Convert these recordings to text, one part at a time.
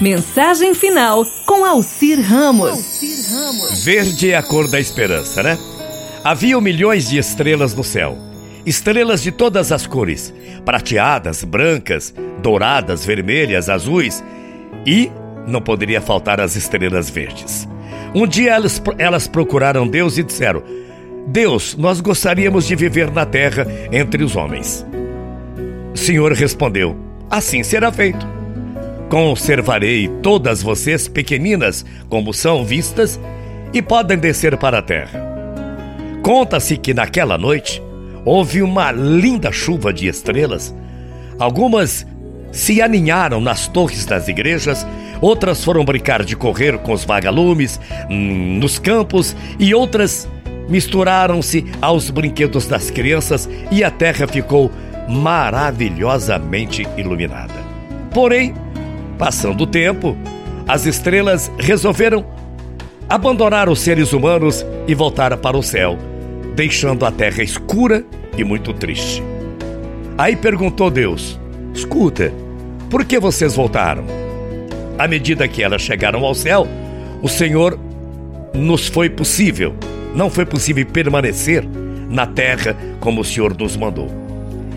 Mensagem final com Alcir Ramos. Verde é a cor da esperança, né? Havia milhões de estrelas no céu. Estrelas de todas as cores: prateadas, brancas, douradas, vermelhas, azuis. E não poderia faltar as estrelas verdes. Um dia elas, elas procuraram Deus e disseram: Deus, nós gostaríamos de viver na terra entre os homens. O Senhor respondeu: Assim será feito. Conservarei todas vocês pequeninas como são vistas e podem descer para a terra. Conta-se que naquela noite houve uma linda chuva de estrelas. Algumas se aninharam nas torres das igrejas, outras foram brincar de correr com os vagalumes hum, nos campos e outras misturaram-se aos brinquedos das crianças e a terra ficou maravilhosamente iluminada. Porém, Passando o tempo, as estrelas resolveram abandonar os seres humanos e voltar para o céu, deixando a terra escura e muito triste. Aí perguntou Deus: Escuta, por que vocês voltaram? À medida que elas chegaram ao céu, o Senhor nos foi possível, não foi possível permanecer na terra como o Senhor nos mandou.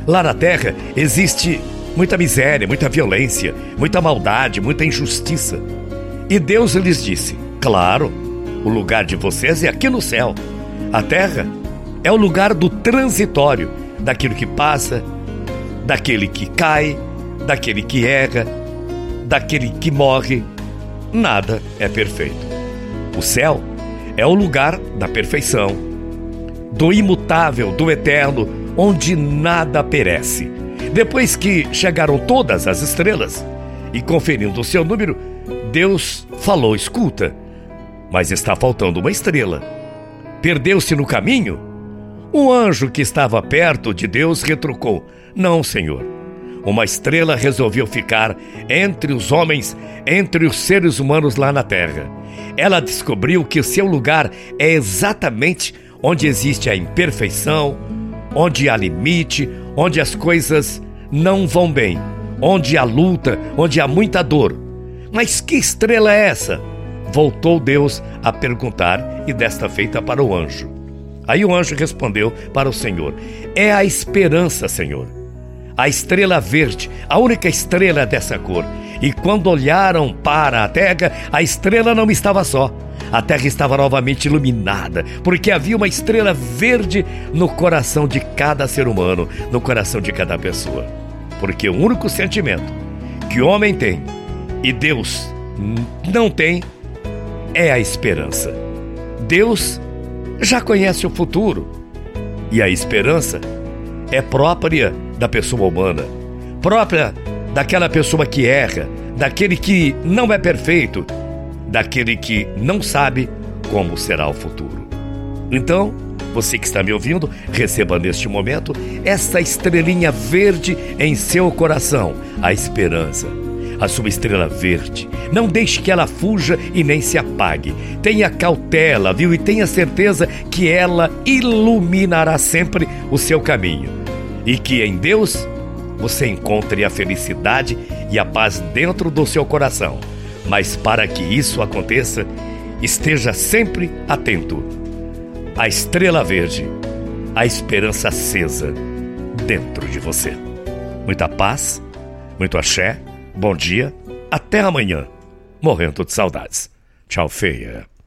Lá na terra existe muita miséria, muita violência, muita maldade, muita injustiça. E Deus lhes disse: Claro, o lugar de vocês é aqui no céu. A terra é o lugar do transitório, daquilo que passa, daquele que cai, daquele que erra, daquele que morre. Nada é perfeito. O céu é o lugar da perfeição, do imutável, do eterno, onde nada perece depois que chegaram todas as estrelas e conferindo o seu número, Deus falou: Escuta, mas está faltando uma estrela. Perdeu-se no caminho? Um anjo que estava perto de Deus retrucou: Não, Senhor. Uma estrela resolveu ficar entre os homens, entre os seres humanos lá na terra. Ela descobriu que seu lugar é exatamente onde existe a imperfeição, onde há limite, onde as coisas não vão bem, onde há luta, onde há muita dor. Mas que estrela é essa? Voltou Deus a perguntar e desta feita para o anjo. Aí o anjo respondeu para o Senhor: É a esperança, Senhor. A estrela verde, a única estrela dessa cor. E quando olharam para a terra, a estrela não estava só a terra estava novamente iluminada, porque havia uma estrela verde no coração de cada ser humano, no coração de cada pessoa. Porque o único sentimento que o homem tem e Deus não tem é a esperança. Deus já conhece o futuro e a esperança é própria da pessoa humana, própria daquela pessoa que erra, daquele que não é perfeito, daquele que não sabe como será o futuro. Então, você que está me ouvindo, receba neste momento essa estrelinha verde em seu coração, a esperança. A sua estrela verde. Não deixe que ela fuja e nem se apague. Tenha cautela, viu? E tenha certeza que ela iluminará sempre o seu caminho. E que em Deus você encontre a felicidade e a paz dentro do seu coração mas para que isso aconteça, esteja sempre atento. A estrela verde, a esperança acesa dentro de você. Muita paz, muito axé, bom dia, até amanhã. Morrendo de saudades. Tchau, feia.